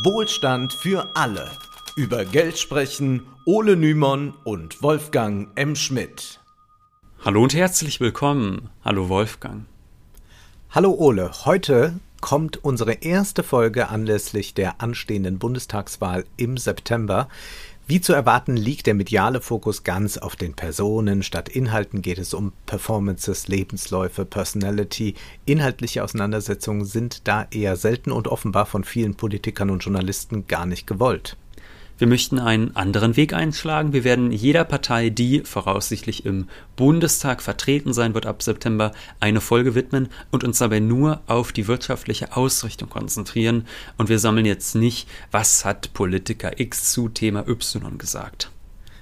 Wohlstand für alle. Über Geld sprechen Ole Nymon und Wolfgang M. Schmidt. Hallo und herzlich willkommen. Hallo Wolfgang. Hallo Ole. Heute kommt unsere erste Folge anlässlich der anstehenden Bundestagswahl im September. Wie zu erwarten liegt der mediale Fokus ganz auf den Personen. Statt Inhalten geht es um Performances, Lebensläufe, Personality. Inhaltliche Auseinandersetzungen sind da eher selten und offenbar von vielen Politikern und Journalisten gar nicht gewollt. Wir möchten einen anderen Weg einschlagen. Wir werden jeder Partei, die voraussichtlich im Bundestag vertreten sein wird ab September, eine Folge widmen und uns dabei nur auf die wirtschaftliche Ausrichtung konzentrieren. Und wir sammeln jetzt nicht, was hat Politiker X zu Thema Y gesagt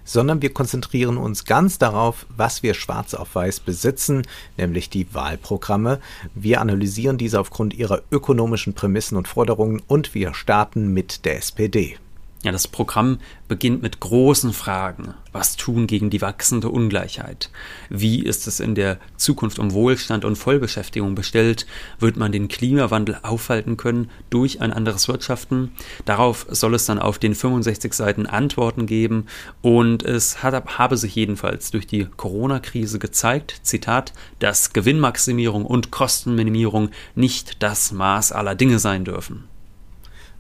sondern wir konzentrieren uns ganz darauf, was wir schwarz auf weiß besitzen, nämlich die Wahlprogramme. Wir analysieren diese aufgrund ihrer ökonomischen Prämissen und Forderungen und wir starten mit der SPD. Ja, das Programm beginnt mit großen Fragen. Was tun gegen die wachsende Ungleichheit? Wie ist es in der Zukunft um Wohlstand und Vollbeschäftigung bestellt? Wird man den Klimawandel aufhalten können durch ein anderes Wirtschaften? Darauf soll es dann auf den 65 Seiten Antworten geben und es hat, habe sich jedenfalls durch die Corona-Krise gezeigt, Zitat, dass Gewinnmaximierung und Kostenminimierung nicht das Maß aller Dinge sein dürfen.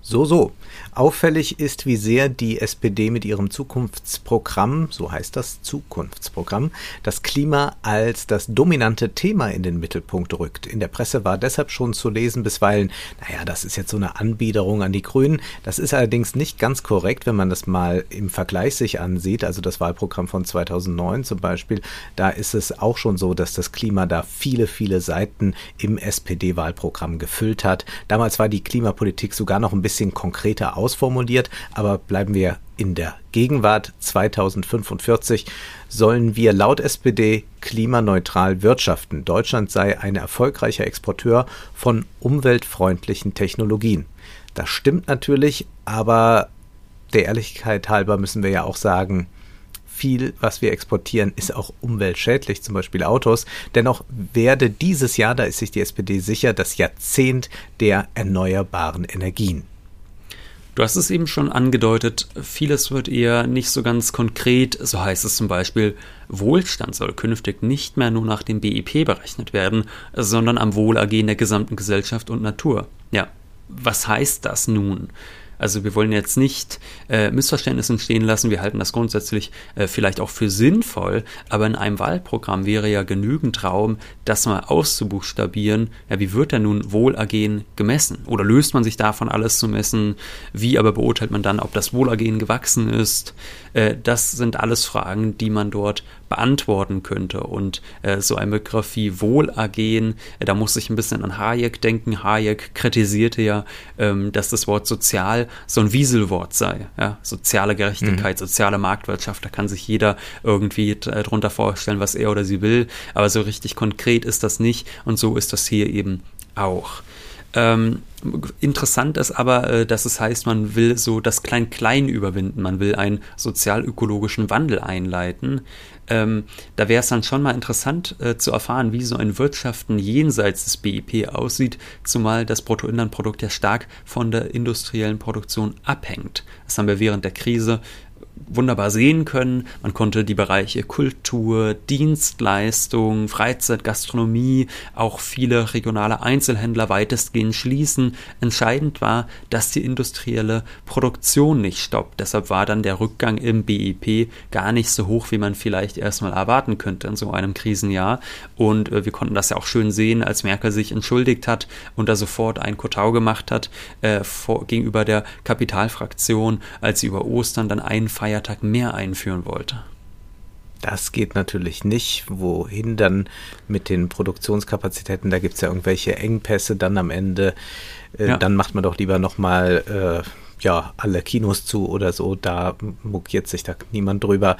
So, so. Auffällig ist, wie sehr die SPD mit ihrem Zukunftsprogramm, so heißt das Zukunftsprogramm, das Klima als das dominante Thema in den Mittelpunkt rückt. In der Presse war deshalb schon zu lesen bisweilen, naja, das ist jetzt so eine Anbiederung an die Grünen. Das ist allerdings nicht ganz korrekt, wenn man das mal im Vergleich sich ansieht. Also das Wahlprogramm von 2009 zum Beispiel, da ist es auch schon so, dass das Klima da viele, viele Seiten im SPD-Wahlprogramm gefüllt hat. Damals war die Klimapolitik sogar noch ein bisschen konkreter ausformuliert, aber bleiben wir in der Gegenwart 2045 sollen wir laut SPD klimaneutral wirtschaften. Deutschland sei ein erfolgreicher Exporteur von umweltfreundlichen Technologien. Das stimmt natürlich, aber der Ehrlichkeit halber müssen wir ja auch sagen, viel, was wir exportieren, ist auch umweltschädlich, zum Beispiel Autos. Dennoch werde dieses Jahr, da ist sich die SPD sicher, das Jahrzehnt der erneuerbaren Energien. Du hast es eben schon angedeutet, vieles wird eher nicht so ganz konkret, so heißt es zum Beispiel, Wohlstand soll künftig nicht mehr nur nach dem BIP berechnet werden, sondern am Wohlergehen der gesamten Gesellschaft und Natur. Ja, was heißt das nun? Also wir wollen jetzt nicht äh, Missverständnisse entstehen lassen. Wir halten das grundsätzlich äh, vielleicht auch für sinnvoll, aber in einem Wahlprogramm wäre ja genügend Raum, das mal auszubuchstabieren. Ja, wie wird denn nun Wohlergehen gemessen? Oder löst man sich davon alles zu messen? Wie aber beurteilt man dann, ob das Wohlergehen gewachsen ist? Äh, das sind alles Fragen, die man dort beantworten könnte. Und äh, so ein Begriff wie Wohlergehen, äh, da muss ich ein bisschen an Hayek denken. Hayek kritisierte ja, ähm, dass das Wort sozial so ein Wieselwort sei. Ja? Soziale Gerechtigkeit, mhm. soziale Marktwirtschaft, da kann sich jeder irgendwie äh, drunter vorstellen, was er oder sie will. Aber so richtig konkret ist das nicht. Und so ist das hier eben auch. Ähm, interessant ist aber, äh, dass es heißt, man will so das Klein-Klein überwinden, man will einen sozial-ökologischen Wandel einleiten. Ähm, da wäre es dann schon mal interessant äh, zu erfahren, wie so ein Wirtschaften jenseits des BIP aussieht, zumal das Bruttoinlandprodukt ja stark von der industriellen Produktion abhängt. Das haben wir während der Krise wunderbar sehen können. Man konnte die Bereiche Kultur, Dienstleistung, Freizeit, Gastronomie, auch viele regionale Einzelhändler weitestgehend schließen. Entscheidend war, dass die industrielle Produktion nicht stoppt. Deshalb war dann der Rückgang im BIP gar nicht so hoch, wie man vielleicht erstmal erwarten könnte in so einem Krisenjahr. Und äh, wir konnten das ja auch schön sehen, als Merkel sich entschuldigt hat und da sofort ein Kotau gemacht hat äh, vor, gegenüber der Kapitalfraktion, als sie über Ostern dann einen Feiertag Feiertag mehr einführen wollte. Das geht natürlich nicht. Wohin dann mit den Produktionskapazitäten? Da gibt es ja irgendwelche Engpässe dann am Ende. Äh, ja. Dann macht man doch lieber nochmal äh, ja, alle Kinos zu oder so. Da muckiert sich da niemand drüber.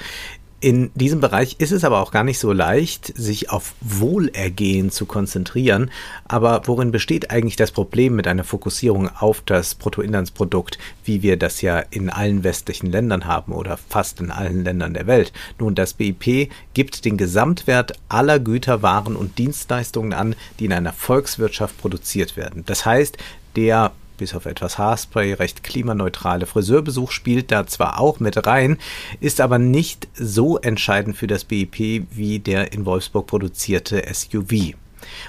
In diesem Bereich ist es aber auch gar nicht so leicht, sich auf Wohlergehen zu konzentrieren. Aber worin besteht eigentlich das Problem mit einer Fokussierung auf das Bruttoinlandsprodukt, wie wir das ja in allen westlichen Ländern haben oder fast in allen Ländern der Welt? Nun, das BIP gibt den Gesamtwert aller Güter, Waren und Dienstleistungen an, die in einer Volkswirtschaft produziert werden. Das heißt, der bis auf etwas Haarspray recht klimaneutrale Friseurbesuch spielt da zwar auch mit rein, ist aber nicht so entscheidend für das BIP wie der in Wolfsburg produzierte SUV.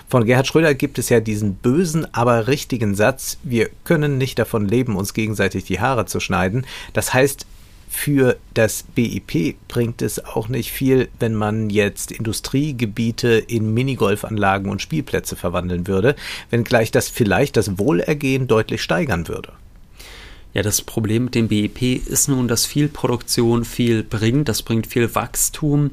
Von Gerhard Schröder gibt es ja diesen bösen, aber richtigen Satz, wir können nicht davon leben, uns gegenseitig die Haare zu schneiden. Das heißt, für das BIP bringt es auch nicht viel, wenn man jetzt Industriegebiete in Minigolfanlagen und Spielplätze verwandeln würde, wenngleich das vielleicht das Wohlergehen deutlich steigern würde. Ja, das Problem mit dem BIP ist nun, dass viel Produktion viel bringt, das bringt viel Wachstum,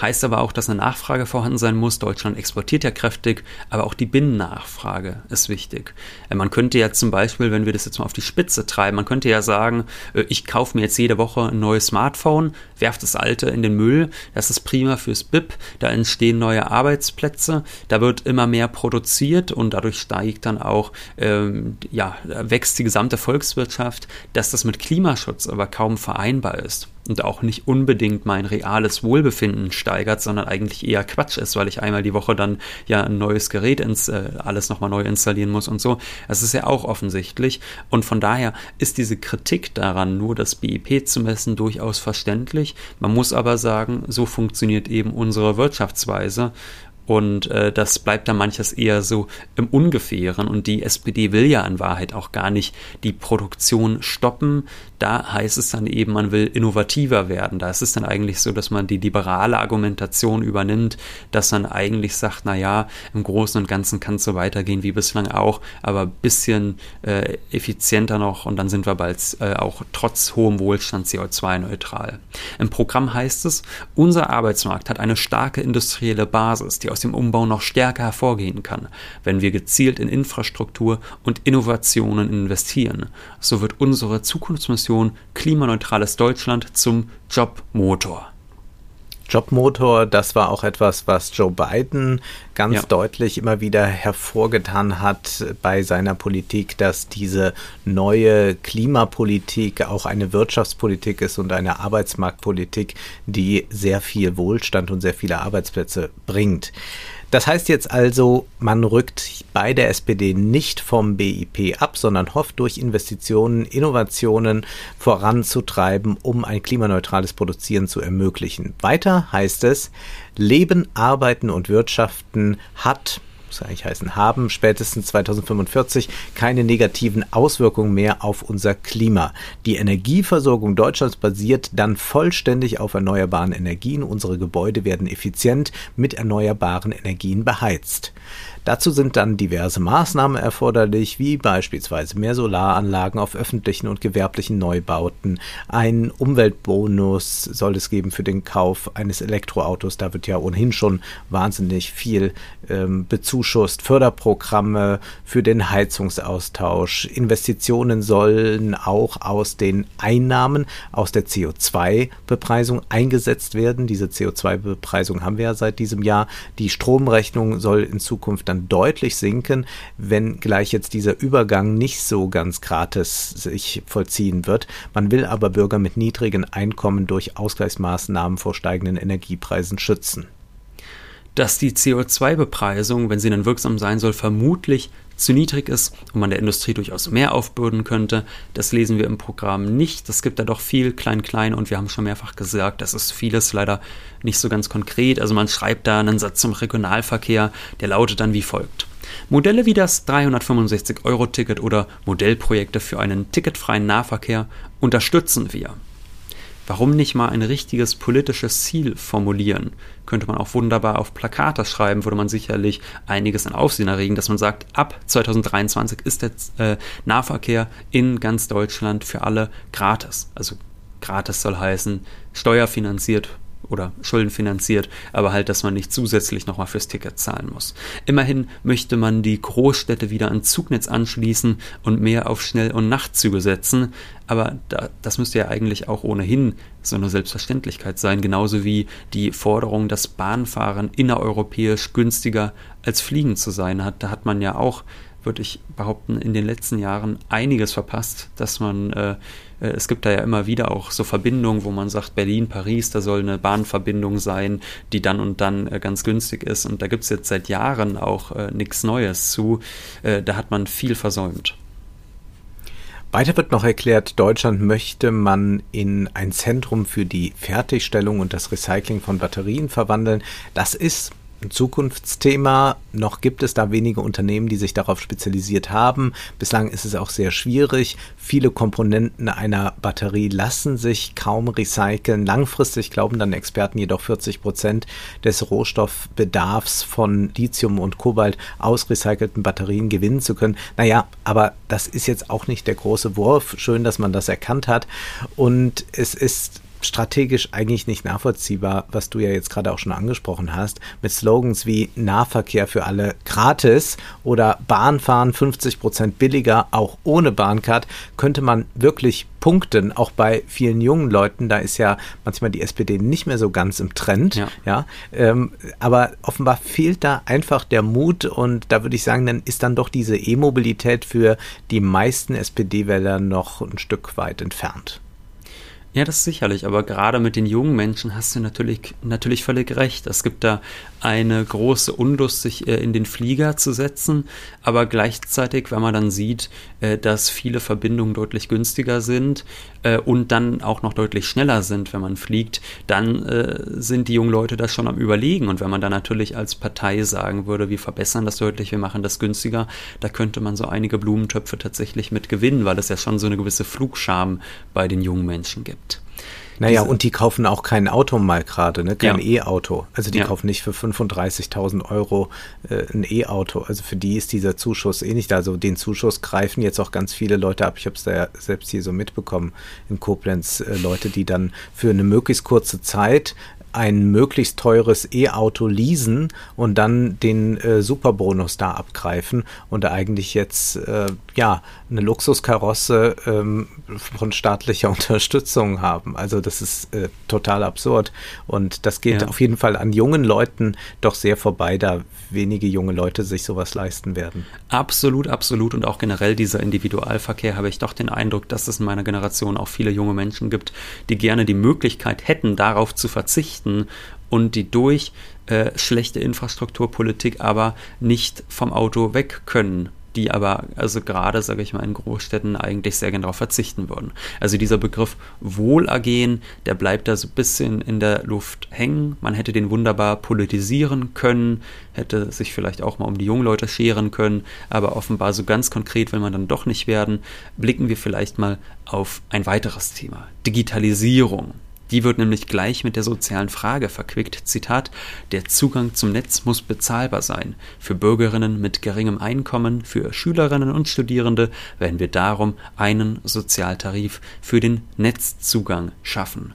Heißt aber auch, dass eine Nachfrage vorhanden sein muss. Deutschland exportiert ja kräftig, aber auch die Binnennachfrage ist wichtig. Äh, man könnte ja zum Beispiel, wenn wir das jetzt mal auf die Spitze treiben, man könnte ja sagen, äh, ich kaufe mir jetzt jede Woche ein neues Smartphone, werfe das alte in den Müll, das ist prima fürs BIP, da entstehen neue Arbeitsplätze, da wird immer mehr produziert und dadurch steigt dann auch, ähm, ja, wächst die gesamte Volkswirtschaft, dass das mit Klimaschutz aber kaum vereinbar ist und auch nicht unbedingt mein reales Wohlbefinden steigert, sondern eigentlich eher Quatsch ist, weil ich einmal die Woche dann ja ein neues Gerät ins, äh, alles nochmal neu installieren muss und so. Das ist ja auch offensichtlich. Und von daher ist diese Kritik daran, nur das BIP zu messen, durchaus verständlich. Man muss aber sagen, so funktioniert eben unsere Wirtschaftsweise und äh, das bleibt dann manches eher so im Ungefähren. Und die SPD will ja in Wahrheit auch gar nicht die Produktion stoppen. Da heißt es dann eben, man will innovativer werden. Da ist es dann eigentlich so, dass man die liberale Argumentation übernimmt, dass man eigentlich sagt, na ja, im Großen und Ganzen kann es so weitergehen wie bislang auch, aber ein bisschen äh, effizienter noch und dann sind wir bald äh, auch trotz hohem Wohlstand CO2-neutral. Im Programm heißt es, unser Arbeitsmarkt hat eine starke industrielle Basis, die aus aus dem Umbau noch stärker hervorgehen kann, wenn wir gezielt in Infrastruktur und Innovationen investieren. So wird unsere Zukunftsmission klimaneutrales Deutschland zum Jobmotor. Jobmotor, das war auch etwas, was Joe Biden ganz ja. deutlich immer wieder hervorgetan hat bei seiner Politik, dass diese neue Klimapolitik auch eine Wirtschaftspolitik ist und eine Arbeitsmarktpolitik, die sehr viel Wohlstand und sehr viele Arbeitsplätze bringt. Das heißt jetzt also, man rückt bei der SPD nicht vom BIP ab, sondern hofft durch Investitionen, Innovationen voranzutreiben, um ein klimaneutrales Produzieren zu ermöglichen. Weiter heißt es, Leben, Arbeiten und Wirtschaften hat muss eigentlich heißen, haben spätestens 2045 keine negativen Auswirkungen mehr auf unser Klima. Die Energieversorgung Deutschlands basiert dann vollständig auf erneuerbaren Energien. Unsere Gebäude werden effizient mit erneuerbaren Energien beheizt. Dazu sind dann diverse Maßnahmen erforderlich, wie beispielsweise mehr Solaranlagen auf öffentlichen und gewerblichen Neubauten. Ein Umweltbonus soll es geben für den Kauf eines Elektroautos. Da wird ja ohnehin schon wahnsinnig viel ähm, bezuschusst. Förderprogramme für den Heizungsaustausch. Investitionen sollen auch aus den Einnahmen aus der CO2-Bepreisung eingesetzt werden. Diese CO2-Bepreisung haben wir ja seit diesem Jahr. Die Stromrechnung soll in Zukunft dann dann deutlich sinken, wenn gleich jetzt dieser Übergang nicht so ganz gratis sich vollziehen wird. Man will aber Bürger mit niedrigen Einkommen durch Ausgleichsmaßnahmen vor steigenden Energiepreisen schützen dass die CO2-Bepreisung, wenn sie dann wirksam sein soll, vermutlich zu niedrig ist und man der Industrie durchaus mehr aufbürden könnte. Das lesen wir im Programm nicht. Es gibt da doch viel klein-klein und wir haben schon mehrfach gesagt, das ist vieles leider nicht so ganz konkret. Also man schreibt da einen Satz zum Regionalverkehr, der lautet dann wie folgt. Modelle wie das 365-Euro-Ticket oder Modellprojekte für einen ticketfreien Nahverkehr unterstützen wir. Warum nicht mal ein richtiges politisches Ziel formulieren? Könnte man auch wunderbar auf Plakate schreiben, würde man sicherlich einiges an Aufsehen erregen, dass man sagt, ab 2023 ist der äh, Nahverkehr in ganz Deutschland für alle gratis. Also gratis soll heißen, steuerfinanziert oder schuldenfinanziert, aber halt, dass man nicht zusätzlich nochmal fürs Ticket zahlen muss. Immerhin möchte man die Großstädte wieder an Zugnetz anschließen und mehr auf Schnell- und Nachtzüge setzen, aber da, das müsste ja eigentlich auch ohnehin so eine Selbstverständlichkeit sein, genauso wie die Forderung, dass Bahnfahren innereuropäisch günstiger als Fliegen zu sein hat. Da hat man ja auch würde ich behaupten, in den letzten Jahren einiges verpasst, dass man, äh, es gibt da ja immer wieder auch so Verbindungen, wo man sagt, Berlin, Paris, da soll eine Bahnverbindung sein, die dann und dann äh, ganz günstig ist. Und da gibt es jetzt seit Jahren auch äh, nichts Neues zu. Äh, da hat man viel versäumt. Weiter wird noch erklärt, Deutschland möchte man in ein Zentrum für die Fertigstellung und das Recycling von Batterien verwandeln. Das ist ein Zukunftsthema. Noch gibt es da wenige Unternehmen, die sich darauf spezialisiert haben. Bislang ist es auch sehr schwierig. Viele Komponenten einer Batterie lassen sich kaum recyceln. Langfristig glauben dann Experten jedoch 40 Prozent des Rohstoffbedarfs von Lithium und Kobalt aus recycelten Batterien gewinnen zu können. Naja, aber das ist jetzt auch nicht der große Wurf. Schön, dass man das erkannt hat. Und es ist strategisch eigentlich nicht nachvollziehbar, was du ja jetzt gerade auch schon angesprochen hast, mit Slogans wie Nahverkehr für alle gratis oder Bahnfahren 50 Prozent billiger, auch ohne Bahncard, könnte man wirklich punkten, auch bei vielen jungen Leuten. Da ist ja manchmal die SPD nicht mehr so ganz im Trend, ja. ja ähm, aber offenbar fehlt da einfach der Mut und da würde ich sagen, dann ist dann doch diese E-Mobilität für die meisten SPD-Wähler noch ein Stück weit entfernt. Ja, das sicherlich, aber gerade mit den jungen Menschen hast du natürlich, natürlich völlig recht. Es gibt da eine große Unlust, sich äh, in den Flieger zu setzen, aber gleichzeitig, wenn man dann sieht, äh, dass viele Verbindungen deutlich günstiger sind äh, und dann auch noch deutlich schneller sind, wenn man fliegt, dann sind die jungen Leute das schon am Überlegen. Und wenn man dann natürlich als Partei sagen würde, wir verbessern das deutlich, wir machen das günstiger, da könnte man so einige Blumentöpfe tatsächlich mit gewinnen, weil es ja schon so eine gewisse Flugscham bei den jungen Menschen gibt. Naja, Diese, und die kaufen auch kein Auto mal gerade, ne? kein ja. E-Auto. Also die ja. kaufen nicht für 35.000 Euro äh, ein E-Auto. Also für die ist dieser Zuschuss eh nicht da. Also den Zuschuss greifen jetzt auch ganz viele Leute ab. Ich habe es da ja selbst hier so mitbekommen in Koblenz. Äh, Leute, die dann für eine möglichst kurze Zeit ein möglichst teures E-Auto leasen und dann den äh, Superbonus da abgreifen und eigentlich jetzt äh, ja eine Luxuskarosse ähm, von staatlicher Unterstützung haben. Also das ist äh, total absurd und das geht ja. auf jeden Fall an jungen Leuten doch sehr vorbei, da wenige junge Leute sich sowas leisten werden. Absolut, absolut und auch generell dieser Individualverkehr habe ich doch den Eindruck, dass es in meiner Generation auch viele junge Menschen gibt, die gerne die Möglichkeit hätten, darauf zu verzichten und die durch äh, schlechte Infrastrukturpolitik aber nicht vom Auto weg können die aber, also gerade, sage ich mal, in Großstädten eigentlich sehr gerne darauf verzichten würden. Also dieser Begriff Wohlergehen, der bleibt da so ein bisschen in der Luft hängen. Man hätte den wunderbar politisieren können, hätte sich vielleicht auch mal um die jungen Leute scheren können, aber offenbar so ganz konkret will man dann doch nicht werden. Blicken wir vielleicht mal auf ein weiteres Thema, Digitalisierung. Die wird nämlich gleich mit der sozialen Frage verquickt. Zitat, der Zugang zum Netz muss bezahlbar sein. Für Bürgerinnen mit geringem Einkommen, für Schülerinnen und Studierende werden wir darum einen Sozialtarif für den Netzzugang schaffen.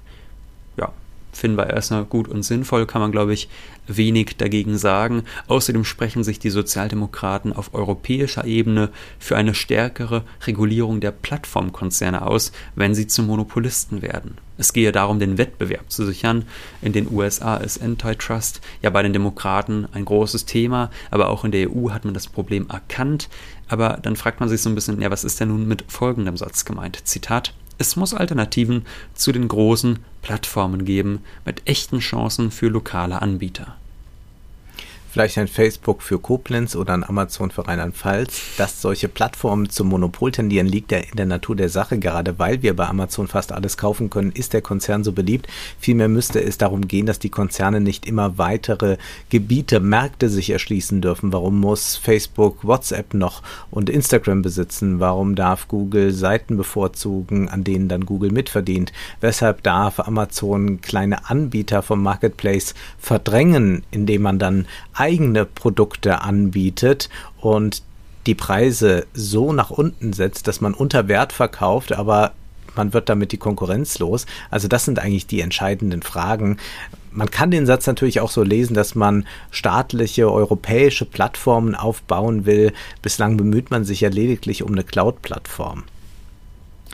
Finden wir erstmal gut und sinnvoll, kann man, glaube ich, wenig dagegen sagen. Außerdem sprechen sich die Sozialdemokraten auf europäischer Ebene für eine stärkere Regulierung der Plattformkonzerne aus, wenn sie zu Monopolisten werden. Es gehe darum, den Wettbewerb zu sichern. In den USA ist Antitrust ja bei den Demokraten ein großes Thema, aber auch in der EU hat man das Problem erkannt. Aber dann fragt man sich so ein bisschen, ja, was ist denn nun mit folgendem Satz gemeint? Zitat es muss Alternativen zu den großen Plattformen geben mit echten Chancen für lokale Anbieter vielleicht ein Facebook für Koblenz oder ein Amazon für Rheinland-Pfalz. Dass solche Plattformen zum Monopol tendieren, liegt ja in der Natur der Sache. Gerade weil wir bei Amazon fast alles kaufen können, ist der Konzern so beliebt. Vielmehr müsste es darum gehen, dass die Konzerne nicht immer weitere Gebiete, Märkte sich erschließen dürfen. Warum muss Facebook WhatsApp noch und Instagram besitzen? Warum darf Google Seiten bevorzugen, an denen dann Google mitverdient? Weshalb darf Amazon kleine Anbieter vom Marketplace verdrängen, indem man dann eigene Produkte anbietet und die Preise so nach unten setzt, dass man unter Wert verkauft, aber man wird damit die Konkurrenz los. Also das sind eigentlich die entscheidenden Fragen. Man kann den Satz natürlich auch so lesen, dass man staatliche europäische Plattformen aufbauen will. Bislang bemüht man sich ja lediglich um eine Cloud-Plattform.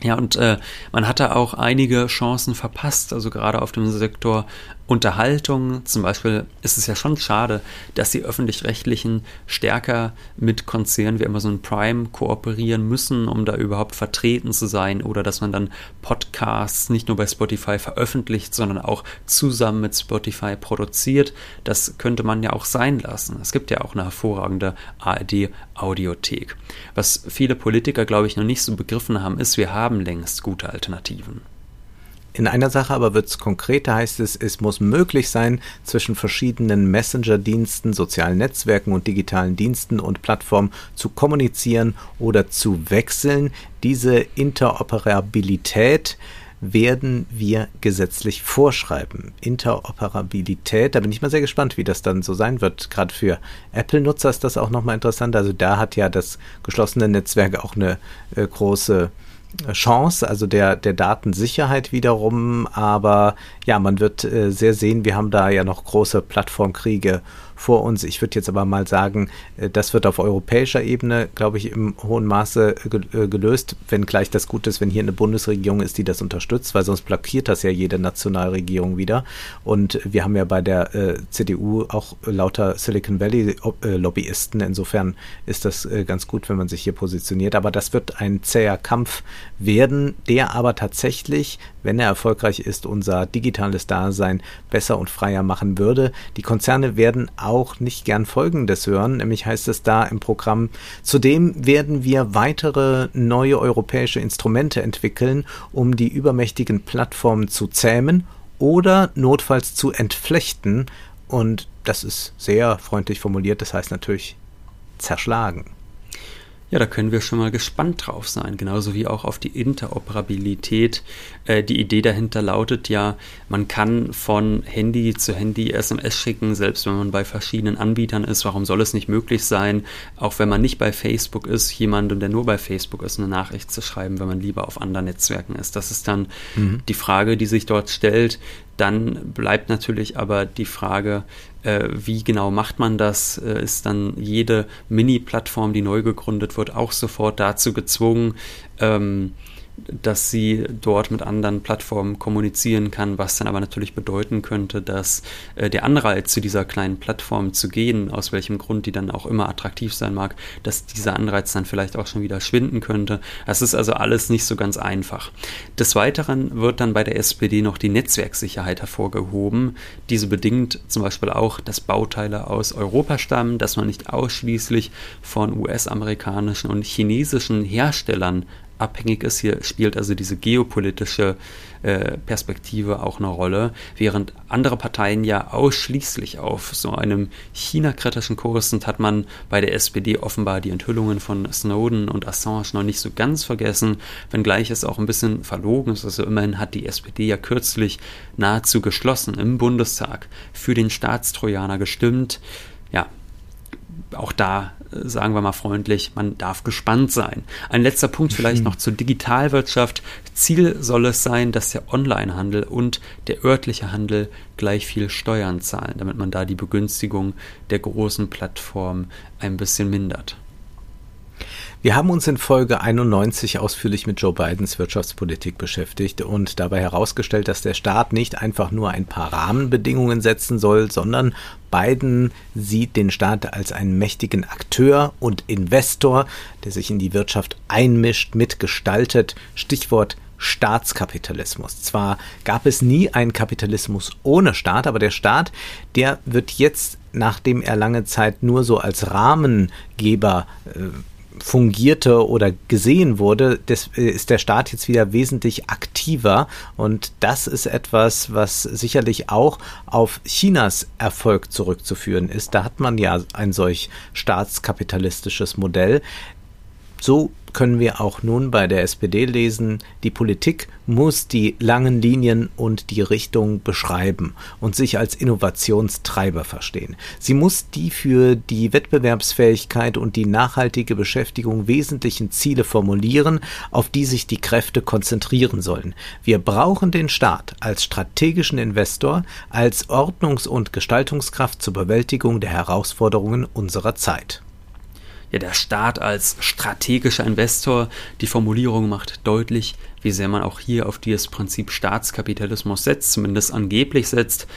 Ja, und äh, man hatte auch einige Chancen verpasst, also gerade auf dem Sektor Unterhaltung. Zum Beispiel ist es ja schon schade, dass die öffentlich-rechtlichen stärker mit Konzernen wie Amazon Prime kooperieren müssen, um da überhaupt vertreten zu sein oder dass man dann Podcasts nicht nur bei Spotify veröffentlicht, sondern auch zusammen mit Spotify produziert. Das könnte man ja auch sein lassen. Es gibt ja auch eine hervorragende ARD-Audiothek. Was viele Politiker, glaube ich, noch nicht so begriffen haben, ist, wir haben längst gute Alternativen. In einer Sache aber wird es konkreter, heißt es, es muss möglich sein, zwischen verschiedenen Messenger-Diensten, sozialen Netzwerken und digitalen Diensten und Plattformen zu kommunizieren oder zu wechseln. Diese Interoperabilität werden wir gesetzlich vorschreiben. Interoperabilität, da bin ich mal sehr gespannt, wie das dann so sein wird. Gerade für Apple-Nutzer ist das auch nochmal interessant. Also da hat ja das geschlossene Netzwerk auch eine äh, große Chance, also der, der Datensicherheit wiederum. Aber ja, man wird äh, sehr sehen, wir haben da ja noch große Plattformkriege vor uns. Ich würde jetzt aber mal sagen, äh, das wird auf europäischer Ebene, glaube ich, im hohen Maße äh, gelöst, wenn gleich das Gute ist, wenn hier eine Bundesregierung ist, die das unterstützt, weil sonst blockiert das ja jede Nationalregierung wieder. Und wir haben ja bei der äh, CDU auch lauter Silicon Valley äh, Lobbyisten. Insofern ist das äh, ganz gut, wenn man sich hier positioniert. Aber das wird ein zäher Kampf werden, der aber tatsächlich, wenn er erfolgreich ist, unser digitales Dasein besser und freier machen würde. Die Konzerne werden auch nicht gern Folgendes hören, nämlich heißt es da im Programm, zudem werden wir weitere neue europäische Instrumente entwickeln, um die übermächtigen Plattformen zu zähmen oder notfalls zu entflechten. Und das ist sehr freundlich formuliert, das heißt natürlich zerschlagen. Ja, da können wir schon mal gespannt drauf sein, genauso wie auch auf die Interoperabilität. Äh, die Idee dahinter lautet ja, man kann von Handy zu Handy SMS schicken, selbst wenn man bei verschiedenen Anbietern ist. Warum soll es nicht möglich sein, auch wenn man nicht bei Facebook ist, jemandem, der nur bei Facebook ist, eine Nachricht zu schreiben, wenn man lieber auf anderen Netzwerken ist? Das ist dann mhm. die Frage, die sich dort stellt. Dann bleibt natürlich aber die Frage, äh, wie genau macht man das? Äh, ist dann jede Mini-Plattform, die neu gegründet wird, auch sofort dazu gezwungen, ähm, dass sie dort mit anderen Plattformen kommunizieren kann, was dann aber natürlich bedeuten könnte, dass äh, der Anreiz zu dieser kleinen Plattform zu gehen, aus welchem Grund die dann auch immer attraktiv sein mag, dass dieser Anreiz dann vielleicht auch schon wieder schwinden könnte. Das ist also alles nicht so ganz einfach. Des Weiteren wird dann bei der SPD noch die Netzwerksicherheit hervorgehoben. Diese bedingt zum Beispiel auch, dass Bauteile aus Europa stammen, dass man nicht ausschließlich von US-amerikanischen und chinesischen Herstellern abhängig ist. Hier spielt also diese geopolitische äh, Perspektive auch eine Rolle, während andere Parteien ja ausschließlich auf so einem China-kritischen Kurs sind, hat man bei der SPD offenbar die Enthüllungen von Snowden und Assange noch nicht so ganz vergessen, wenngleich es auch ein bisschen verlogen ist. Also immerhin hat die SPD ja kürzlich nahezu geschlossen im Bundestag für den Staatstrojaner gestimmt. Ja, auch da sagen wir mal freundlich, man darf gespannt sein. Ein letzter Punkt vielleicht mhm. noch zur Digitalwirtschaft. Ziel soll es sein, dass der Onlinehandel und der örtliche Handel gleich viel Steuern zahlen, damit man da die Begünstigung der großen Plattformen ein bisschen mindert. Wir haben uns in Folge 91 ausführlich mit Joe Bidens Wirtschaftspolitik beschäftigt und dabei herausgestellt, dass der Staat nicht einfach nur ein paar Rahmenbedingungen setzen soll, sondern Biden sieht den Staat als einen mächtigen Akteur und Investor, der sich in die Wirtschaft einmischt, mitgestaltet. Stichwort Staatskapitalismus. Zwar gab es nie einen Kapitalismus ohne Staat, aber der Staat, der wird jetzt, nachdem er lange Zeit nur so als Rahmengeber äh, fungierte oder gesehen wurde, das, äh, ist der Staat jetzt wieder wesentlich aktiver. Und das ist etwas, was sicherlich auch auf Chinas Erfolg zurückzuführen ist. Da hat man ja ein solch staatskapitalistisches Modell. So können wir auch nun bei der SPD lesen, die Politik muss die langen Linien und die Richtung beschreiben und sich als Innovationstreiber verstehen. Sie muss die für die Wettbewerbsfähigkeit und die nachhaltige Beschäftigung wesentlichen Ziele formulieren, auf die sich die Kräfte konzentrieren sollen. Wir brauchen den Staat als strategischen Investor, als Ordnungs- und Gestaltungskraft zur Bewältigung der Herausforderungen unserer Zeit ja, der Staat als strategischer Investor. Die Formulierung macht deutlich, wie sehr man auch hier auf dieses Prinzip Staatskapitalismus setzt, zumindest angeblich setzt.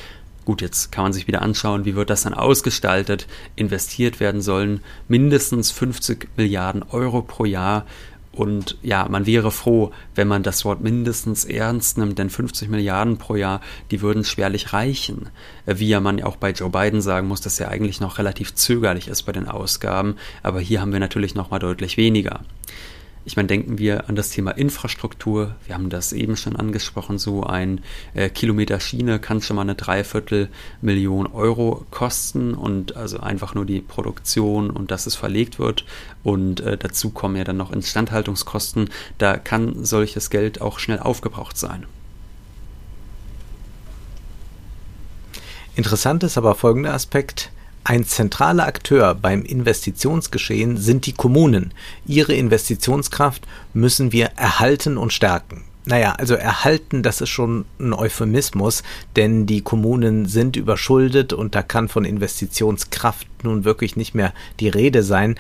Gut, jetzt kann man sich wieder anschauen, wie wird das dann ausgestaltet. Investiert werden sollen mindestens 50 Milliarden Euro pro Jahr. Und ja, man wäre froh, wenn man das Wort mindestens ernst nimmt, denn 50 Milliarden pro Jahr, die würden schwerlich reichen. Wie ja man auch bei Joe Biden sagen muss, dass er eigentlich noch relativ zögerlich ist bei den Ausgaben, aber hier haben wir natürlich noch mal deutlich weniger. Ich meine, denken wir an das Thema Infrastruktur. Wir haben das eben schon angesprochen. So ein äh, Kilometer Schiene kann schon mal eine Dreiviertelmillion Euro kosten und also einfach nur die Produktion und dass es verlegt wird. Und äh, dazu kommen ja dann noch Instandhaltungskosten. Da kann solches Geld auch schnell aufgebraucht sein. Interessant ist aber folgender Aspekt. Ein zentraler Akteur beim Investitionsgeschehen sind die Kommunen. Ihre Investitionskraft müssen wir erhalten und stärken. Naja, also erhalten, das ist schon ein Euphemismus, denn die Kommunen sind überschuldet und da kann von Investitionskraft nun wirklich nicht mehr die Rede sein.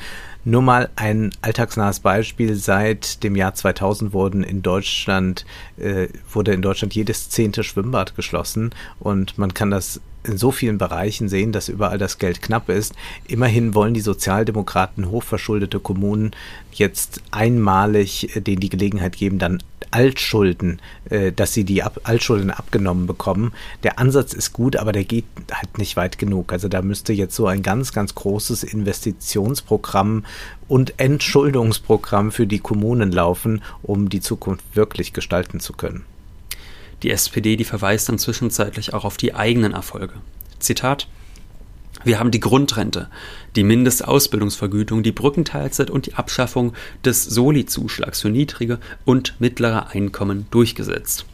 Nur mal ein alltagsnahes Beispiel. Seit dem Jahr 2000 wurden in Deutschland, äh, wurde in Deutschland jedes zehnte Schwimmbad geschlossen und man kann das in so vielen Bereichen sehen, dass überall das Geld knapp ist. Immerhin wollen die Sozialdemokraten hochverschuldete Kommunen jetzt einmalig äh, denen die Gelegenheit geben, dann Altschulden, äh, dass sie die Altschulden abgenommen bekommen. Der Ansatz ist gut, aber der geht halt nicht weit genug. Also da müsste jetzt so ein ganz, ganz großes Investitionsprogramm und Entschuldungsprogramm für die Kommunen laufen, um die Zukunft wirklich gestalten zu können. Die SPD, die verweist dann zwischenzeitlich auch auf die eigenen Erfolge. Zitat wir haben die Grundrente, die Mindestausbildungsvergütung, die Brückenteilzeit und die Abschaffung des Soli-Zuschlags für niedrige und mittlere Einkommen durchgesetzt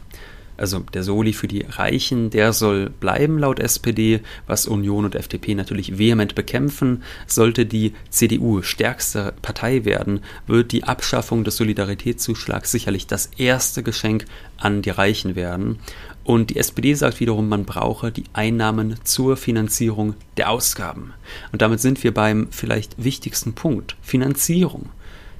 also der Soli für die Reichen, der soll bleiben laut SPD, was Union und FDP natürlich vehement bekämpfen. Sollte die CDU stärkste Partei werden, wird die Abschaffung des Solidaritätszuschlags sicherlich das erste Geschenk an die Reichen werden. Und die SPD sagt wiederum, man brauche die Einnahmen zur Finanzierung der Ausgaben. Und damit sind wir beim vielleicht wichtigsten Punkt, Finanzierung.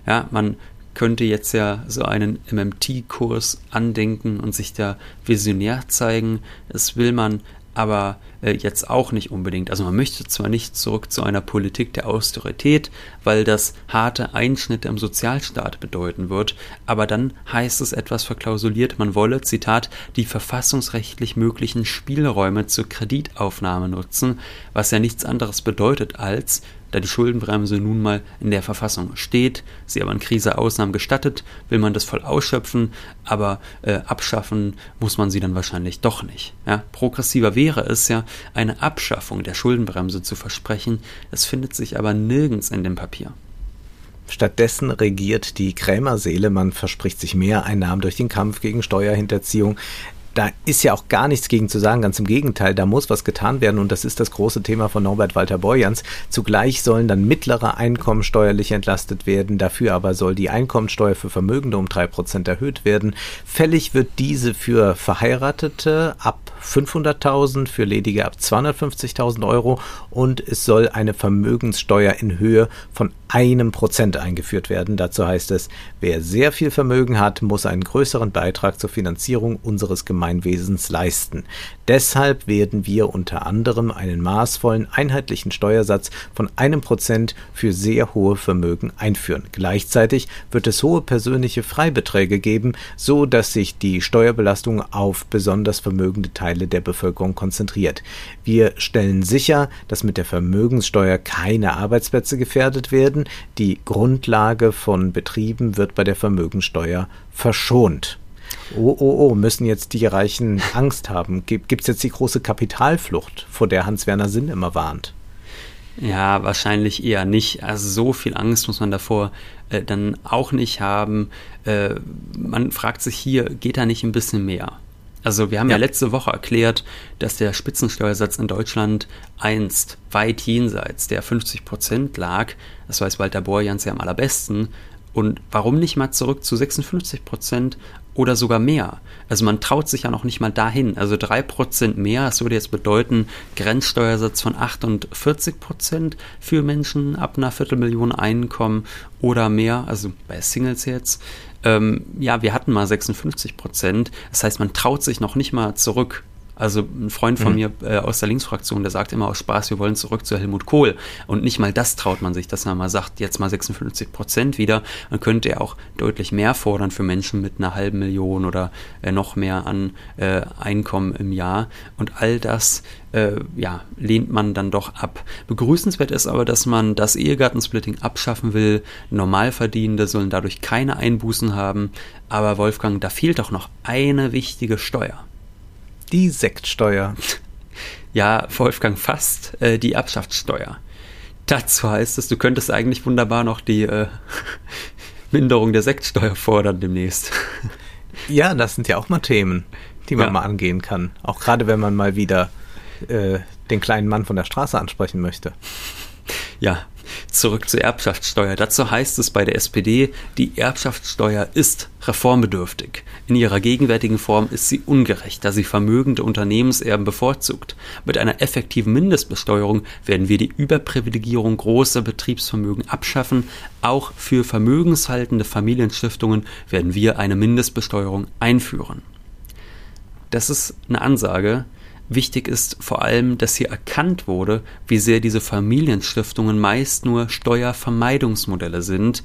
Ja, man könnte jetzt ja so einen MMT-Kurs andenken und sich da visionär zeigen. Das will man aber äh, jetzt auch nicht unbedingt. Also man möchte zwar nicht zurück zu einer Politik der Austerität, weil das harte Einschnitte im Sozialstaat bedeuten wird, aber dann heißt es etwas verklausuliert, man wolle, Zitat, die verfassungsrechtlich möglichen Spielräume zur Kreditaufnahme nutzen, was ja nichts anderes bedeutet als, da die Schuldenbremse nun mal in der Verfassung steht, sie aber in Krise Ausnahmen gestattet, will man das voll ausschöpfen, aber äh, abschaffen muss man sie dann wahrscheinlich doch nicht. Ja? Progressiver wäre es ja, eine Abschaffung der Schuldenbremse zu versprechen, es findet sich aber nirgends in dem Papier. Stattdessen regiert die Krämerseele, man verspricht sich mehr Einnahmen durch den Kampf gegen Steuerhinterziehung da ist ja auch gar nichts gegen zu sagen, ganz im Gegenteil, da muss was getan werden und das ist das große Thema von Norbert Walter Borjans. Zugleich sollen dann mittlere Einkommen steuerlich entlastet werden, dafür aber soll die Einkommensteuer für Vermögende um drei Prozent erhöht werden. Fällig wird diese für Verheiratete ab 500.000, für Ledige ab 250.000 Euro und es soll eine Vermögenssteuer in Höhe von einem Prozent eingeführt werden. Dazu heißt es, wer sehr viel Vermögen hat, muss einen größeren Beitrag zur Finanzierung unseres Gemeinwesens leisten. Deshalb werden wir unter anderem einen maßvollen einheitlichen Steuersatz von einem Prozent für sehr hohe Vermögen einführen. Gleichzeitig wird es hohe persönliche Freibeträge geben, so dass sich die Steuerbelastung auf besonders vermögende Teile der Bevölkerung konzentriert. Wir stellen sicher, dass mit der Vermögenssteuer keine Arbeitsplätze gefährdet werden. Die Grundlage von Betrieben wird bei der Vermögensteuer verschont. Oh, oh, oh, müssen jetzt die Reichen Angst haben? Gibt es jetzt die große Kapitalflucht, vor der Hans-Werner Sinn immer warnt? Ja, wahrscheinlich eher nicht. Also so viel Angst muss man davor äh, dann auch nicht haben. Äh, man fragt sich hier, geht da nicht ein bisschen mehr? Also wir haben ja. ja. letzte Woche erklärt, dass der Spitzensteuersatz in Deutschland einst weit jenseits der 50 Prozent lag. Das weiß Walter Borjans ja am allerbesten. Und warum nicht mal zurück zu 56 Prozent oder sogar mehr? Also man traut sich ja noch nicht mal dahin. Also drei Prozent mehr, das würde jetzt bedeuten Grenzsteuersatz von 48 Prozent für Menschen ab einer Viertelmillion Einkommen oder mehr, also bei Singles jetzt ähm, ja, wir hatten mal 56 Prozent. Das heißt, man traut sich noch nicht mal zurück Also ein Freund von mhm. mir äh, aus der Linksfraktion, der sagt immer aus Spaß, wir wollen zurück zu Helmut Kohl. Und nicht mal das traut man sich, dass man mal sagt, jetzt mal 56 Prozent wieder. Man könnte ja auch deutlich mehr fordern für Menschen mit einer halben Million oder äh, noch mehr an äh, Einkommen im Jahr. Und all das äh, ja, lehnt man dann doch ab. Begrüßenswert ist aber, dass man das Ehegattensplitting abschaffen will. Normalverdienende sollen dadurch keine Einbußen haben. Aber Wolfgang, da fehlt doch noch eine wichtige Steuer. Die Sektsteuer. Ja, Wolfgang fast äh, die Erbschaftssteuer. Dazu heißt es, du könntest eigentlich wunderbar noch die äh, Minderung der Sektsteuer fordern demnächst. Ja, das sind ja auch mal Themen, die man ja. mal angehen kann. Auch gerade wenn man mal wieder äh, den kleinen Mann von der Straße ansprechen möchte. Ja, zurück zur Erbschaftssteuer. Dazu heißt es bei der SPD, die Erbschaftssteuer ist reformbedürftig. In ihrer gegenwärtigen Form ist sie ungerecht, da sie vermögende Unternehmenserben bevorzugt. Mit einer effektiven Mindestbesteuerung werden wir die Überprivilegierung großer Betriebsvermögen abschaffen. Auch für vermögenshaltende Familienstiftungen werden wir eine Mindestbesteuerung einführen. Das ist eine Ansage, Wichtig ist vor allem, dass hier erkannt wurde, wie sehr diese Familienstiftungen meist nur Steuervermeidungsmodelle sind,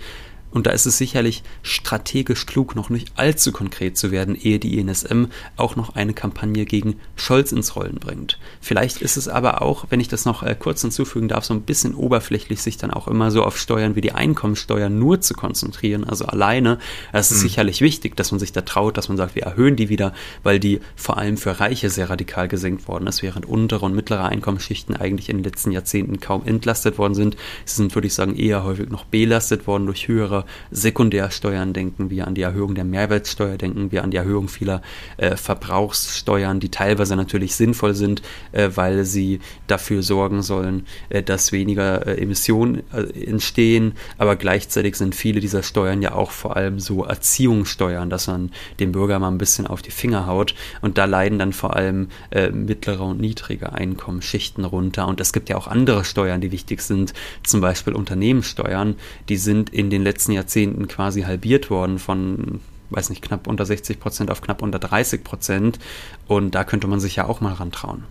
und da ist es sicherlich strategisch klug, noch nicht allzu konkret zu werden, ehe die INSM auch noch eine Kampagne gegen Scholz ins Rollen bringt. Vielleicht ist es aber auch, wenn ich das noch äh, kurz hinzufügen darf, so ein bisschen oberflächlich, sich dann auch immer so auf Steuern wie die Einkommensteuer nur zu konzentrieren, also alleine. Es ist mhm. sicherlich wichtig, dass man sich da traut, dass man sagt, wir erhöhen die wieder, weil die vor allem für Reiche sehr radikal gesenkt worden ist, während untere und mittlere Einkommensschichten eigentlich in den letzten Jahrzehnten kaum entlastet worden sind. Sie sind, würde ich sagen, eher häufig noch belastet worden durch höhere Sekundärsteuern denken wir, an die Erhöhung der Mehrwertsteuer denken wir, an die Erhöhung vieler äh, Verbrauchssteuern, die teilweise natürlich sinnvoll sind, äh, weil sie dafür sorgen sollen, äh, dass weniger äh, Emissionen äh, entstehen, aber gleichzeitig sind viele dieser Steuern ja auch vor allem so Erziehungssteuern, dass man dem Bürger mal ein bisschen auf die Finger haut. Und da leiden dann vor allem äh, mittlere und niedrige Einkommensschichten runter. Und es gibt ja auch andere Steuern, die wichtig sind, zum Beispiel Unternehmenssteuern, die sind in den letzten Jahrzehnten quasi halbiert worden von weiß nicht, knapp unter 60 Prozent auf knapp unter 30 Prozent. Und da könnte man sich ja auch mal rantrauen.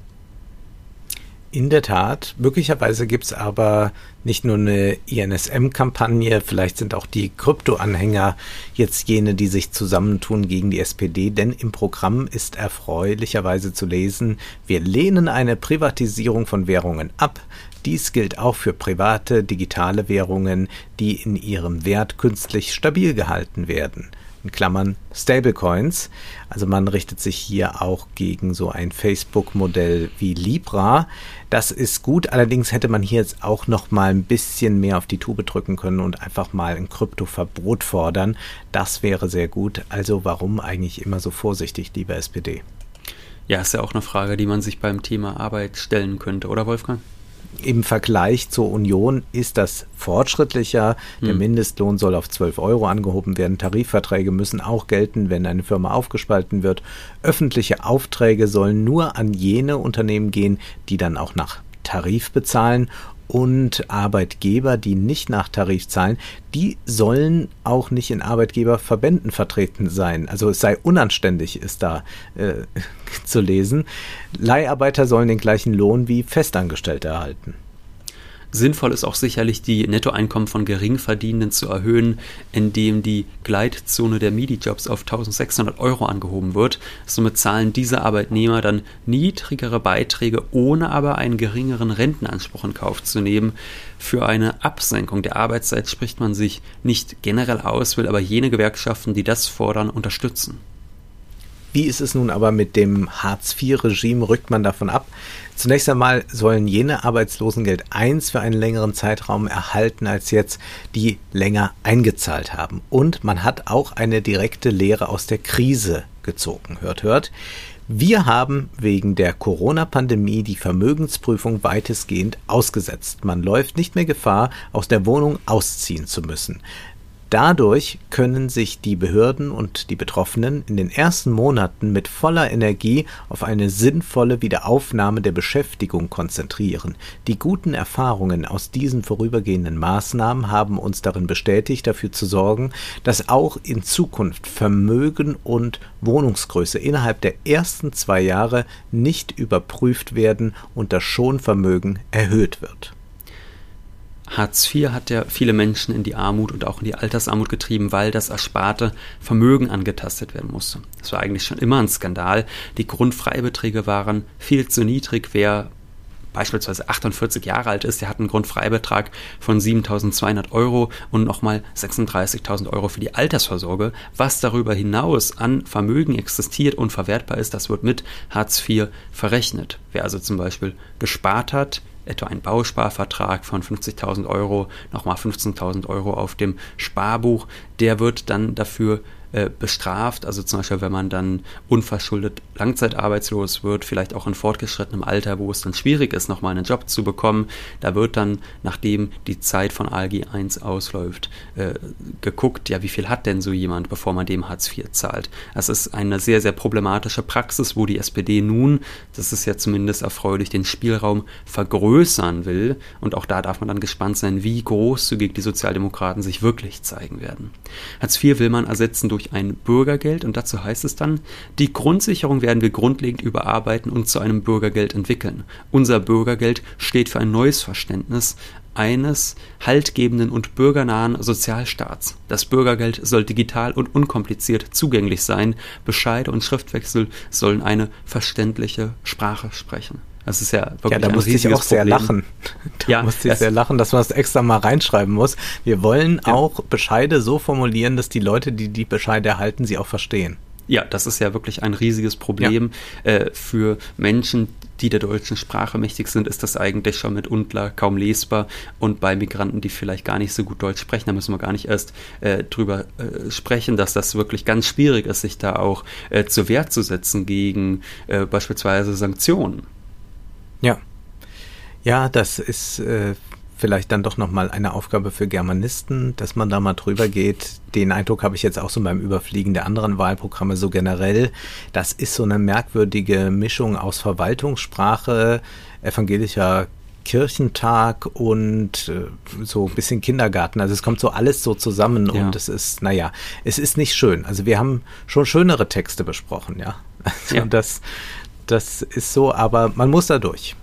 In der Tat. Möglicherweise gibt es aber nicht nur eine INSM-Kampagne, vielleicht sind auch die Krypto-Anhänger jetzt jene, die sich zusammentun gegen die SPD, denn im Programm ist erfreulicherweise zu lesen, wir lehnen eine Privatisierung von Währungen ab. Dies gilt auch für private digitale Währungen, die in ihrem Wert künstlich stabil gehalten werden in Klammern Stablecoins. Also man richtet sich hier auch gegen so ein Facebook-Modell wie Libra. Das ist gut, allerdings hätte man hier jetzt auch noch mal ein bisschen mehr auf die Tube drücken können und einfach mal ein Kryptoverbot fordern. Das wäre sehr gut. Also warum eigentlich immer so vorsichtig, liebe SPD? Ja, ist ja auch eine Frage, die man sich beim Thema Arbeit stellen könnte, oder Wolfgang? Im Vergleich zur Union ist das fortschrittlicher. Der hm. Mindestlohn soll auf 12 Euro angehoben werden. Tarifverträge müssen auch gelten, wenn eine Firma aufgespalten wird. Öffentliche Aufträge sollen nur an jene Unternehmen gehen, die dann auch nach Tarif bezahlen und Arbeitgeber, die nicht nach Tarif zahlen, die sollen auch nicht in Arbeitgeberverbänden vertreten sein. Also es sei unanständig, ist da äh, zu lesen. Leiharbeiter sollen den gleichen Lohn wie Festangestellte erhalten. Sinnvoll ist auch sicherlich, die Nettoeinkommen von Geringverdienenden zu erhöhen, indem die Gleitzone der MIDI-Jobs auf 1600 Euro angehoben wird. Somit zahlen diese Arbeitnehmer dann niedrigere Beiträge, ohne aber einen geringeren Rentenanspruch in Kauf zu nehmen. Für eine Absenkung der Arbeitszeit spricht man sich nicht generell aus, will aber jene Gewerkschaften, die das fordern, unterstützen. Wie ist es nun aber mit dem Hartz-IV-Regime? Rückt man davon ab? Zunächst einmal sollen jene Arbeitslosengeld 1 für einen längeren Zeitraum erhalten als jetzt, die länger eingezahlt haben. Und man hat auch eine direkte Lehre aus der Krise gezogen. Hört, hört. Wir haben wegen der Corona-Pandemie die Vermögensprüfung weitestgehend ausgesetzt. Man läuft nicht mehr Gefahr, aus der Wohnung ausziehen zu müssen. Dadurch können sich die Behörden und die Betroffenen in den ersten Monaten mit voller Energie auf eine sinnvolle Wiederaufnahme der Beschäftigung konzentrieren. Die guten Erfahrungen aus diesen vorübergehenden Maßnahmen haben uns darin bestätigt, dafür zu sorgen, dass auch in Zukunft Vermögen und Wohnungsgröße innerhalb der ersten zwei Jahre nicht überprüft werden und das Schonvermögen erhöht wird. Hartz IV hat ja viele Menschen in die Armut und auch in die Altersarmut getrieben, weil das ersparte Vermögen angetastet werden musste. Das war eigentlich schon immer ein Skandal. Die Grundfreibeträge waren viel zu niedrig. Wer beispielsweise 48 Jahre alt ist, der hat einen Grundfreibetrag von 7.200 Euro und nochmal 36.000 Euro für die Altersvorsorge. Was darüber hinaus an Vermögen existiert und verwertbar ist, das wird mit Hartz IV verrechnet. Wer also zum Beispiel gespart hat, etwa ein Bausparvertrag von 50.000 Euro, nochmal 15.000 Euro auf dem Sparbuch, der wird dann dafür äh, bestraft. Also zum Beispiel, wenn man dann unverschuldet langzeitarbeitslos wird, vielleicht auch in fortgeschrittenem Alter, wo es dann schwierig ist, nochmal einen Job zu bekommen, da wird dann, nachdem die Zeit von ALG 1 ausläuft, äh, geguckt, ja, wie viel hat denn so jemand, bevor man dem Hartz IV zahlt. Das ist eine sehr, sehr problematische Praxis, wo die SPD nun, das ist ja zumindest erfreulich, den Spielraum vergrößern will. Und auch da darf man dann gespannt sein, wie großzügig die Sozialdemokraten sich wirklich zeigen werden. Hartz IV will man ersetzen durch durch ein Bürgergeld und dazu heißt es dann, die Grundsicherung werden wir grundlegend überarbeiten und zu einem Bürgergeld entwickeln. Unser Bürgergeld steht für ein neues Verständnis eines haltgebenden und bürgernahen Sozialstaats. Das Bürgergeld soll digital und unkompliziert zugänglich sein. Bescheide und Schriftwechsel sollen eine verständliche Sprache sprechen. Das ist ja wirklich Ja, da musste ich auch sehr Problem. lachen. Da ja, musste ich sehr lachen, dass man das extra mal reinschreiben muss. Wir wollen ja. auch Bescheide so formulieren, dass die Leute, die die Bescheide erhalten, sie auch verstehen. Ja, das ist ja wirklich ein riesiges Problem. Ja. Äh, für Menschen, die der deutschen Sprache mächtig sind, ist das eigentlich schon mitunter kaum lesbar. Und bei Migranten, die vielleicht gar nicht so gut Deutsch sprechen, da müssen wir gar nicht erst äh, drüber äh, sprechen, dass das wirklich ganz schwierig ist, sich da auch äh, zur Wehr zu setzen gegen äh, beispielsweise Sanktionen. Ja. Ja, das ist äh, vielleicht dann doch nochmal eine Aufgabe für Germanisten, dass man da mal drüber geht. Den Eindruck habe ich jetzt auch so beim Überfliegen der anderen Wahlprogramme so generell. Das ist so eine merkwürdige Mischung aus Verwaltungssprache, evangelischer Kirchentag und äh, so ein bisschen Kindergarten. Also es kommt so alles so zusammen ja. und es ist, naja, es ist nicht schön. Also wir haben schon schönere Texte besprochen, ja. Also ja. das, das ist so, aber man muss da durch.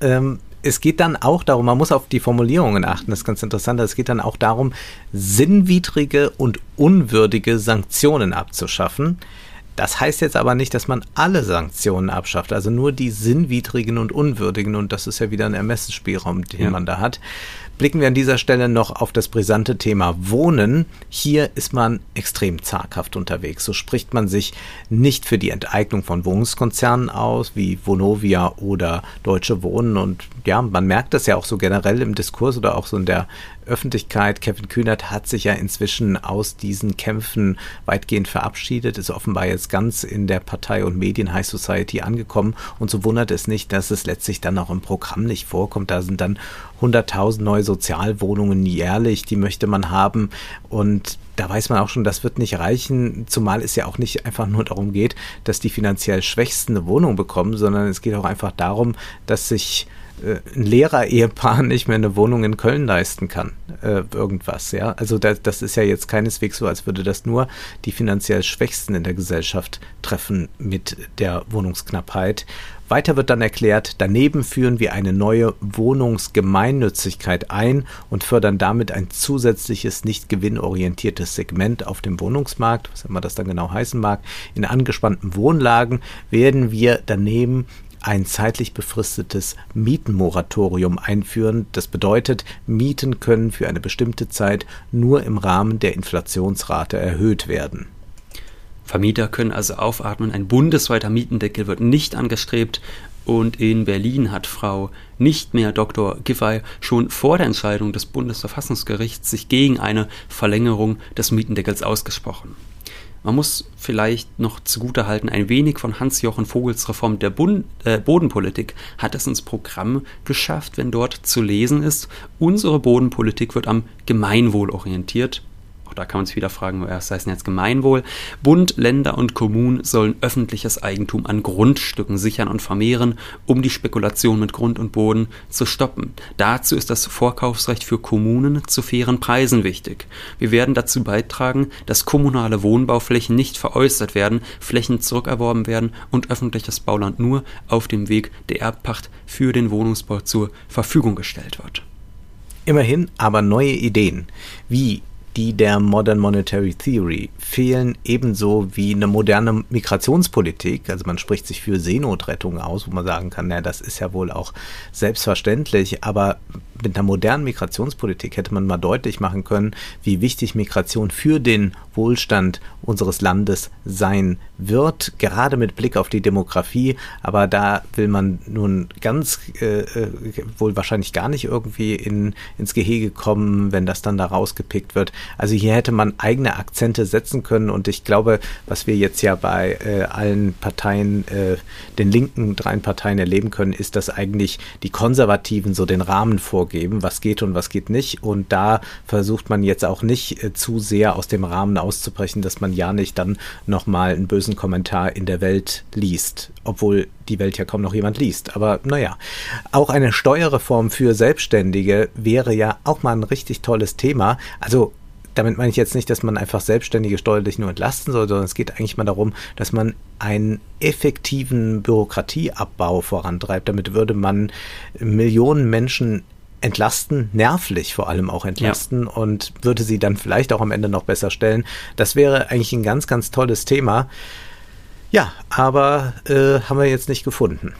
Ähm, es geht dann auch darum, man muss auf die Formulierungen achten, das ist ganz interessant, es geht dann auch darum, sinnwidrige und unwürdige Sanktionen abzuschaffen. Das heißt jetzt aber nicht, dass man alle Sanktionen abschafft, also nur die sinnwidrigen und unwürdigen und das ist ja wieder ein Ermessensspielraum, den ja. man da hat. Blicken wir an dieser Stelle noch auf das brisante Thema Wohnen. Hier ist man extrem zaghaft unterwegs. So spricht man sich nicht für die Enteignung von Wohnungskonzernen aus, wie Vonovia oder Deutsche Wohnen. Und ja, man merkt das ja auch so generell im Diskurs oder auch so in der Öffentlichkeit. Kevin Kühnert hat sich ja inzwischen aus diesen Kämpfen weitgehend verabschiedet, ist offenbar jetzt ganz in der Partei und Medien High Society angekommen. Und so wundert es nicht, dass es letztlich dann auch im Programm nicht vorkommt. Da sind dann 100.000 neue Sozialwohnungen jährlich, die möchte man haben. Und da weiß man auch schon, das wird nicht reichen, zumal es ja auch nicht einfach nur darum geht, dass die finanziell Schwächsten eine Wohnung bekommen, sondern es geht auch einfach darum, dass sich ein Lehrer-Ehepaar nicht mehr eine Wohnung in Köln leisten kann. Äh, irgendwas, ja. Also das, das ist ja jetzt keineswegs so, als würde das nur die finanziell Schwächsten in der Gesellschaft treffen mit der Wohnungsknappheit. Weiter wird dann erklärt, daneben führen wir eine neue Wohnungsgemeinnützigkeit ein und fördern damit ein zusätzliches, nicht gewinnorientiertes Segment auf dem Wohnungsmarkt, was immer das dann genau heißen mag. In angespannten Wohnlagen werden wir daneben ein zeitlich befristetes Mietenmoratorium einführen. Das bedeutet, Mieten können für eine bestimmte Zeit nur im Rahmen der Inflationsrate erhöht werden. Vermieter können also aufatmen. Ein bundesweiter Mietendeckel wird nicht angestrebt. Und in Berlin hat Frau nicht mehr Dr. Giffey schon vor der Entscheidung des Bundesverfassungsgerichts sich gegen eine Verlängerung des Mietendeckels ausgesprochen. Man muss vielleicht noch zugutehalten, ein wenig von Hans-Jochen Vogels Reform der Bund, äh, Bodenpolitik hat es ins Programm geschafft, wenn dort zu lesen ist, unsere Bodenpolitik wird am Gemeinwohl orientiert auch da kann man sich wieder fragen, was heißt denn jetzt Gemeinwohl? Bund, Länder und Kommunen sollen öffentliches Eigentum an Grundstücken sichern und vermehren, um die Spekulation mit Grund und Boden zu stoppen. Dazu ist das Vorkaufsrecht für Kommunen zu fairen Preisen wichtig. Wir werden dazu beitragen, dass kommunale Wohnbauflächen nicht veräußert werden, Flächen zurückerworben werden und öffentliches Bauland nur auf dem Weg der Erbpacht für den Wohnungsbau zur Verfügung gestellt wird. Immerhin aber neue Ideen, wie die der Modern Monetary Theory fehlen ebenso wie eine moderne Migrationspolitik. Also man spricht sich für Seenotrettung aus, wo man sagen kann, naja, das ist ja wohl auch selbstverständlich, aber mit einer modernen Migrationspolitik hätte man mal deutlich machen können, wie wichtig Migration für den Wohlstand unseres Landes sein wird, gerade mit Blick auf die Demografie. Aber da will man nun ganz äh, äh wohl wahrscheinlich gar nicht irgendwie in, ins Gehege kommen, wenn das dann da rausgepickt wird. Also hier hätte man eigene Akzente setzen können und ich glaube, was wir jetzt ja bei äh, allen Parteien, äh, den linken dreien Parteien erleben können, ist, dass eigentlich die Konservativen so den Rahmen vorgeben, was geht und was geht nicht. Und da versucht man jetzt auch nicht äh, zu sehr aus dem Rahmen auszubrechen, dass man ja nicht dann nochmal einen bösen Kommentar in der Welt liest, obwohl die Welt ja kaum noch jemand liest. Aber naja, auch eine Steuerreform für Selbstständige wäre ja auch mal ein richtig tolles Thema. Also damit meine ich jetzt nicht, dass man einfach Selbstständige steuerlich nur entlasten soll, sondern es geht eigentlich mal darum, dass man einen effektiven Bürokratieabbau vorantreibt. Damit würde man Millionen Menschen entlasten, nervlich vor allem auch entlasten ja. und würde sie dann vielleicht auch am Ende noch besser stellen. Das wäre eigentlich ein ganz, ganz tolles Thema. Ja, aber äh, haben wir jetzt nicht gefunden.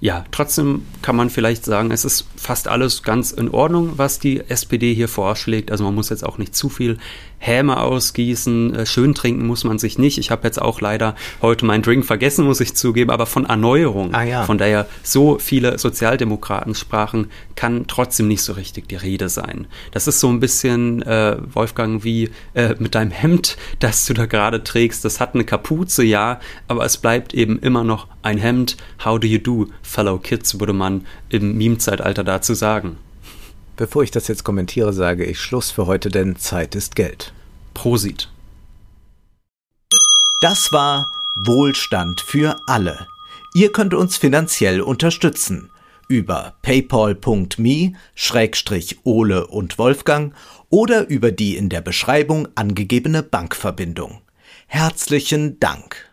Ja, trotzdem kann man vielleicht sagen, es ist fast alles ganz in Ordnung, was die SPD hier vorschlägt. Also man muss jetzt auch nicht zu viel Häme ausgießen, äh, schön trinken muss man sich nicht. Ich habe jetzt auch leider heute meinen Drink vergessen, muss ich zugeben, aber von Erneuerung, ah, ja. von der so viele Sozialdemokraten sprachen, kann trotzdem nicht so richtig die Rede sein. Das ist so ein bisschen, äh, Wolfgang, wie äh, mit deinem Hemd, das du da gerade trägst. Das hat eine Kapuze, ja, aber es bleibt eben immer noch ein Hemd. How do you do, fellow kids, würde man im Meme-Zeitalter dazu sagen. Bevor ich das jetzt kommentiere, sage ich Schluss für heute, denn Zeit ist Geld. Prosit. Das war Wohlstand für alle. Ihr könnt uns finanziell unterstützen über paypal.me-ole und Wolfgang oder über die in der Beschreibung angegebene Bankverbindung. Herzlichen Dank.